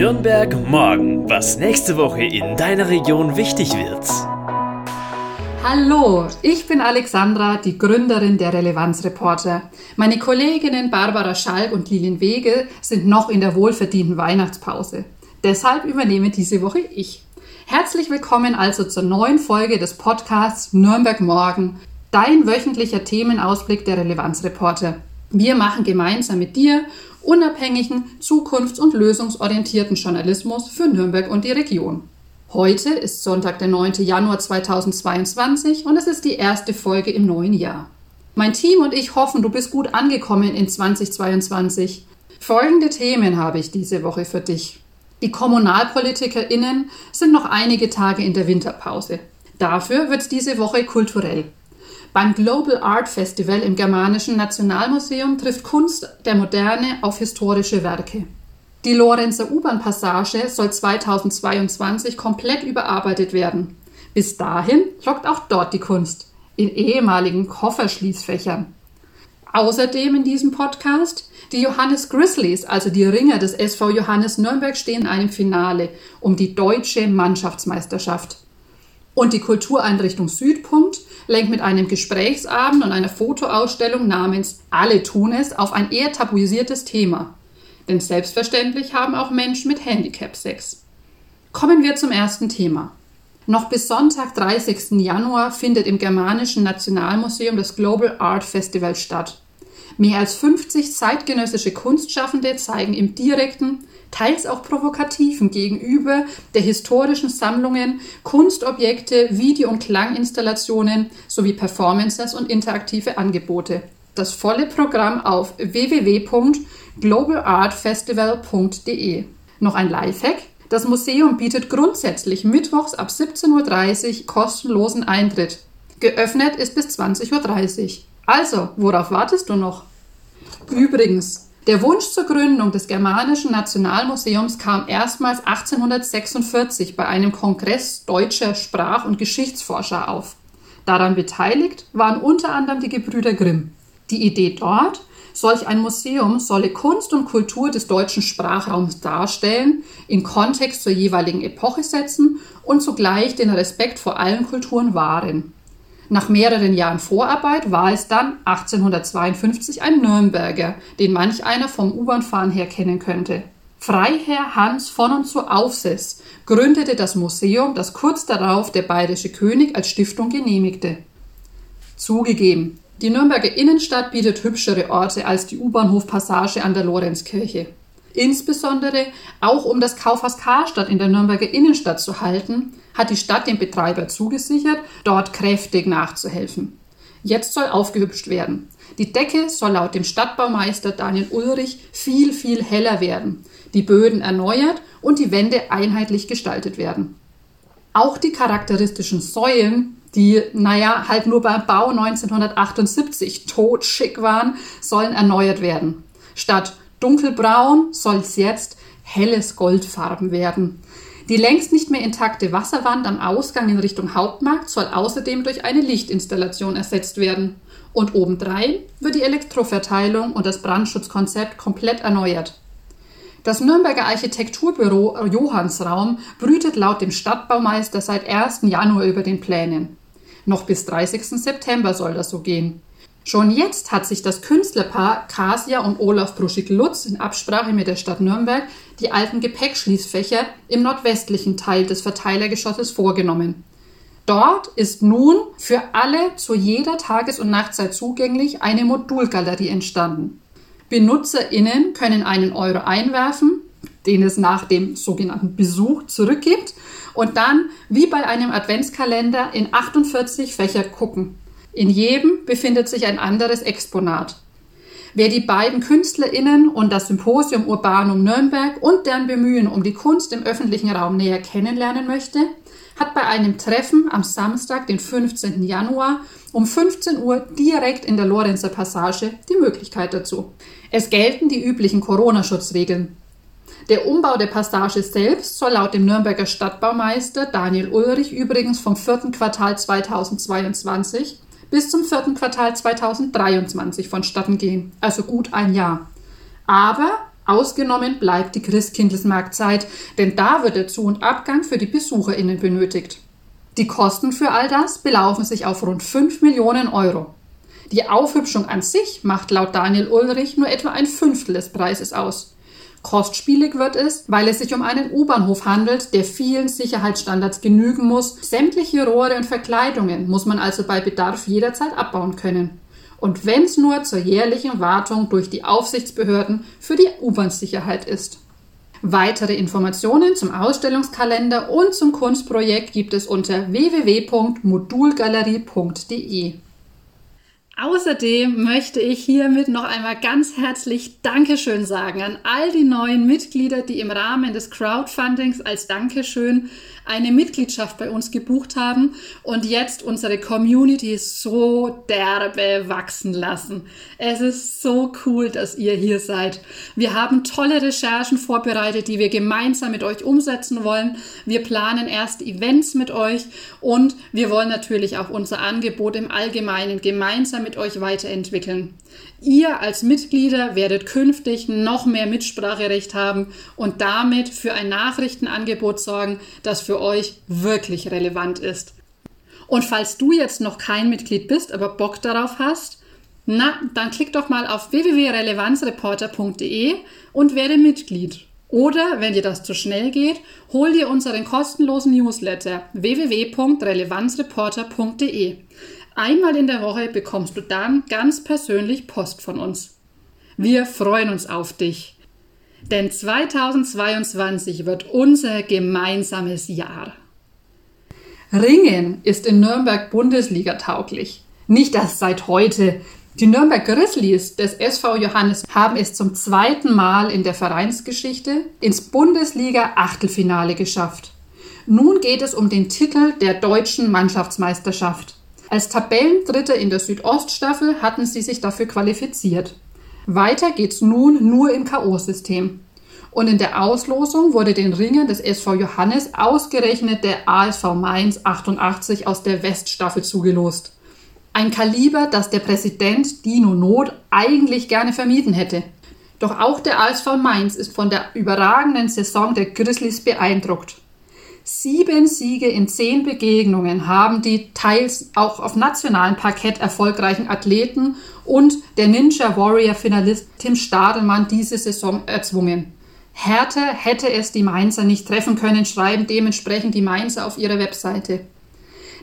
Nürnberg morgen, was nächste Woche in deiner Region wichtig wird. Hallo, ich bin Alexandra, die Gründerin der Relevanzreporter. Meine Kolleginnen Barbara Schalk und Lilien Wege sind noch in der wohlverdienten Weihnachtspause. Deshalb übernehme diese Woche ich. Herzlich willkommen also zur neuen Folge des Podcasts Nürnberg Morgen, dein wöchentlicher Themenausblick der Relevanzreporter. Wir machen gemeinsam mit dir unabhängigen, zukunfts- und lösungsorientierten Journalismus für Nürnberg und die Region. Heute ist Sonntag, der 9. Januar 2022 und es ist die erste Folge im neuen Jahr. Mein Team und ich hoffen, du bist gut angekommen in 2022. Folgende Themen habe ich diese Woche für dich. Die KommunalpolitikerInnen sind noch einige Tage in der Winterpause. Dafür wird es diese Woche kulturell. Beim Global Art Festival im Germanischen Nationalmuseum trifft Kunst der Moderne auf historische Werke. Die Lorenzer U-Bahn-Passage soll 2022 komplett überarbeitet werden. Bis dahin lockt auch dort die Kunst in ehemaligen Kofferschließfächern. Außerdem in diesem Podcast die Johannes Grizzlies, also die Ringer des SV Johannes Nürnberg, stehen in einem Finale um die deutsche Mannschaftsmeisterschaft. Und die Kultureinrichtung Südpunkt lenkt mit einem Gesprächsabend und einer Fotoausstellung namens Alle tun es auf ein eher tabuisiertes Thema. Denn selbstverständlich haben auch Menschen mit Handicap Sex. Kommen wir zum ersten Thema. Noch bis Sonntag, 30. Januar, findet im Germanischen Nationalmuseum das Global Art Festival statt. Mehr als 50 zeitgenössische Kunstschaffende zeigen im direkten, teils auch provokativen Gegenüber der historischen Sammlungen Kunstobjekte, Video- und Klanginstallationen sowie Performances und interaktive Angebote. Das volle Programm auf www.globalartfestival.de. Noch ein Lifehack. Das Museum bietet grundsätzlich mittwochs ab 17.30 Uhr kostenlosen Eintritt. Geöffnet ist bis 20.30 Uhr. Also, worauf wartest du noch? Übrigens, der Wunsch zur Gründung des Germanischen Nationalmuseums kam erstmals 1846 bei einem Kongress deutscher Sprach- und Geschichtsforscher auf. Daran beteiligt waren unter anderem die Gebrüder Grimm. Die Idee dort, solch ein Museum solle Kunst und Kultur des deutschen Sprachraums darstellen, in Kontext zur jeweiligen Epoche setzen und zugleich den Respekt vor allen Kulturen wahren. Nach mehreren Jahren Vorarbeit war es dann 1852 ein Nürnberger, den manch einer vom U-Bahn-Fahren her kennen könnte. Freiherr Hans von und zu Aufsess gründete das Museum, das kurz darauf der bayerische König als Stiftung genehmigte. Zugegeben, die Nürnberger Innenstadt bietet hübschere Orte als die U-Bahnhof-Passage an der Lorenzkirche. Insbesondere auch um das Kaufhaus Karstadt in der Nürnberger Innenstadt zu halten, hat die Stadt dem Betreiber zugesichert, dort kräftig nachzuhelfen. Jetzt soll aufgehübscht werden. Die Decke soll laut dem Stadtbaumeister Daniel Ulrich viel, viel heller werden, die Böden erneuert und die Wände einheitlich gestaltet werden. Auch die charakteristischen Säulen, die, naja, halt nur beim Bau 1978 totschick waren, sollen erneuert werden. Statt dunkelbraun soll es jetzt helles Goldfarben werden. Die längst nicht mehr intakte Wasserwand am Ausgang in Richtung Hauptmarkt soll außerdem durch eine Lichtinstallation ersetzt werden. Und obendrein wird die Elektroverteilung und das Brandschutzkonzept komplett erneuert. Das Nürnberger Architekturbüro Johannsraum brütet laut dem Stadtbaumeister seit 1. Januar über den Plänen. Noch bis 30. September soll das so gehen. Schon jetzt hat sich das Künstlerpaar Kasia und Olaf Bruschig-Lutz in Absprache mit der Stadt Nürnberg die alten Gepäckschließfächer im nordwestlichen Teil des Verteilergeschosses vorgenommen. Dort ist nun für alle zu jeder Tages- und Nachtzeit zugänglich eine Modulgalerie entstanden. BenutzerInnen können einen Euro einwerfen, den es nach dem sogenannten Besuch zurückgibt und dann wie bei einem Adventskalender in 48 Fächer gucken. In jedem befindet sich ein anderes Exponat. Wer die beiden KünstlerInnen und das Symposium Urbanum Nürnberg und deren Bemühen um die Kunst im öffentlichen Raum näher kennenlernen möchte, hat bei einem Treffen am Samstag, den 15. Januar um 15 Uhr direkt in der Lorenzer Passage die Möglichkeit dazu. Es gelten die üblichen Corona-Schutzregeln. Der Umbau der Passage selbst soll laut dem Nürnberger Stadtbaumeister Daniel Ulrich übrigens vom vierten Quartal 2022 bis zum vierten Quartal 2023 vonstatten gehen, also gut ein Jahr. Aber Ausgenommen bleibt die Christkindlesmarktzeit, denn da wird der Zu- und Abgang für die BesucherInnen benötigt. Die Kosten für all das belaufen sich auf rund 5 Millionen Euro. Die Aufhübschung an sich macht laut Daniel Ulrich nur etwa ein Fünftel des Preises aus. Kostspielig wird es, weil es sich um einen U-Bahnhof handelt, der vielen Sicherheitsstandards genügen muss. Sämtliche Rohre und Verkleidungen muss man also bei Bedarf jederzeit abbauen können. Und wenn es nur zur jährlichen Wartung durch die Aufsichtsbehörden für die U-Bahn-Sicherheit ist. Weitere Informationen zum Ausstellungskalender und zum Kunstprojekt gibt es unter www.modulgalerie.de. Außerdem möchte ich hiermit noch einmal ganz herzlich Dankeschön sagen an all die neuen Mitglieder, die im Rahmen des Crowdfundings als Dankeschön eine Mitgliedschaft bei uns gebucht haben und jetzt unsere Community so derbe wachsen lassen. Es ist so cool, dass ihr hier seid. Wir haben tolle Recherchen vorbereitet, die wir gemeinsam mit euch umsetzen wollen. Wir planen erst Events mit euch und wir wollen natürlich auch unser Angebot im Allgemeinen gemeinsam mit euch weiterentwickeln. Ihr als Mitglieder werdet künftig noch mehr Mitspracherecht haben und damit für ein Nachrichtenangebot sorgen, das für euch wirklich relevant ist. Und falls du jetzt noch kein Mitglied bist, aber Bock darauf hast, na, dann klick doch mal auf www.relevanzreporter.de und werde Mitglied. Oder, wenn dir das zu schnell geht, hol dir unseren kostenlosen Newsletter www.relevanzreporter.de. Einmal in der Woche bekommst du dann ganz persönlich Post von uns. Wir freuen uns auf dich. Denn 2022 wird unser gemeinsames Jahr. Ringen ist in Nürnberg Bundesliga tauglich. Nicht erst seit heute. Die Nürnberg Grizzlies des SV Johannes haben es zum zweiten Mal in der Vereinsgeschichte ins Bundesliga-Achtelfinale geschafft. Nun geht es um den Titel der deutschen Mannschaftsmeisterschaft. Als Tabellendritte in der Südoststaffel hatten sie sich dafür qualifiziert. Weiter geht's nun nur im K.O.-System. Und in der Auslosung wurde den Ringern des SV Johannes ausgerechnet der ASV Mainz 88 aus der Weststaffel zugelost. Ein Kaliber, das der Präsident Dino Not eigentlich gerne vermieden hätte. Doch auch der ASV Mainz ist von der überragenden Saison der Grizzlies beeindruckt. Sieben Siege in zehn Begegnungen haben die teils auch auf nationalem Parkett erfolgreichen Athleten und der Ninja Warrior Finalist Tim Stadelmann diese Saison erzwungen. Härter hätte es die Mainzer nicht treffen können, schreiben dementsprechend die Mainzer auf ihrer Webseite.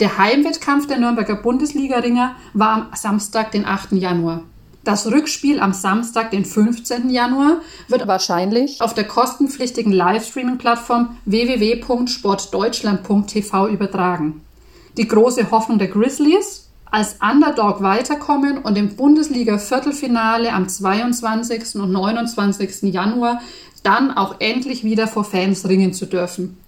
Der Heimwettkampf der Nürnberger Bundesliga-Ringer war am Samstag, den 8. Januar. Das Rückspiel am Samstag, den 15. Januar, wird wahrscheinlich auf der kostenpflichtigen Livestreaming-Plattform www.sportdeutschland.tv übertragen. Die große Hoffnung der Grizzlies, als Underdog weiterkommen und im Bundesliga-Viertelfinale am 22. und 29. Januar dann auch endlich wieder vor Fans ringen zu dürfen.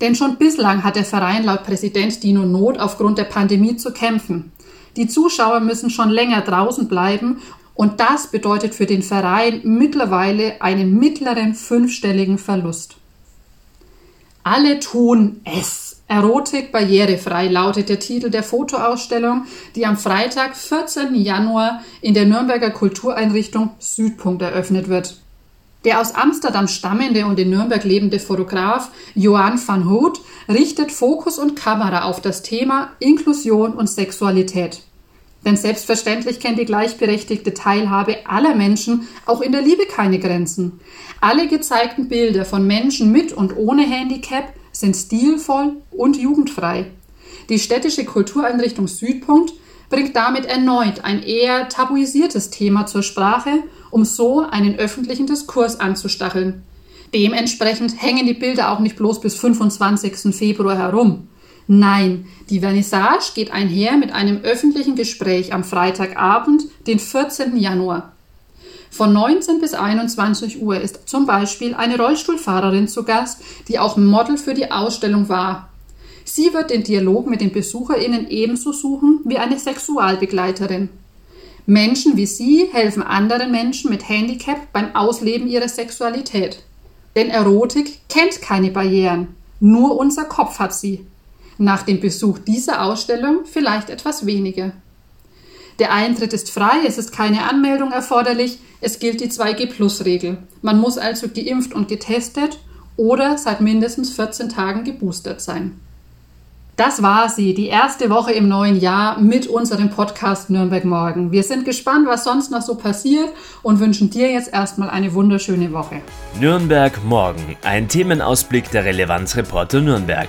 Denn schon bislang hat der Verein laut Präsident Dino Not aufgrund der Pandemie zu kämpfen. Die Zuschauer müssen schon länger draußen bleiben und das bedeutet für den Verein mittlerweile einen mittleren fünfstelligen Verlust. Alle tun es. Erotik barrierefrei lautet der Titel der Fotoausstellung, die am Freitag, 14. Januar in der Nürnberger Kultureinrichtung Südpunkt eröffnet wird. Der aus Amsterdam stammende und in Nürnberg lebende Fotograf Johan van Hout richtet Fokus und Kamera auf das Thema Inklusion und Sexualität. Denn selbstverständlich kennt die gleichberechtigte Teilhabe aller Menschen auch in der Liebe keine Grenzen. Alle gezeigten Bilder von Menschen mit und ohne Handicap sind stilvoll und jugendfrei. Die städtische Kultureinrichtung Südpunkt bringt damit erneut ein eher tabuisiertes Thema zur Sprache, um so einen öffentlichen Diskurs anzustacheln. Dementsprechend hängen die Bilder auch nicht bloß bis 25. Februar herum. Nein, die Vernissage geht einher mit einem öffentlichen Gespräch am Freitagabend, den 14. Januar. Von 19 bis 21 Uhr ist zum Beispiel eine Rollstuhlfahrerin zu Gast, die auch Model für die Ausstellung war. Sie wird den Dialog mit den BesucherInnen ebenso suchen wie eine Sexualbegleiterin. Menschen wie sie helfen anderen Menschen mit Handicap beim Ausleben ihrer Sexualität. Denn Erotik kennt keine Barrieren, nur unser Kopf hat sie nach dem Besuch dieser Ausstellung vielleicht etwas weniger. Der Eintritt ist frei, es ist keine Anmeldung erforderlich, es gilt die 2G-Plus-Regel. Man muss also geimpft und getestet oder seit mindestens 14 Tagen geboostert sein. Das war sie, die erste Woche im neuen Jahr mit unserem Podcast Nürnberg Morgen. Wir sind gespannt, was sonst noch so passiert und wünschen dir jetzt erstmal eine wunderschöne Woche. Nürnberg Morgen, ein Themenausblick der Relevanzreporter Nürnberg.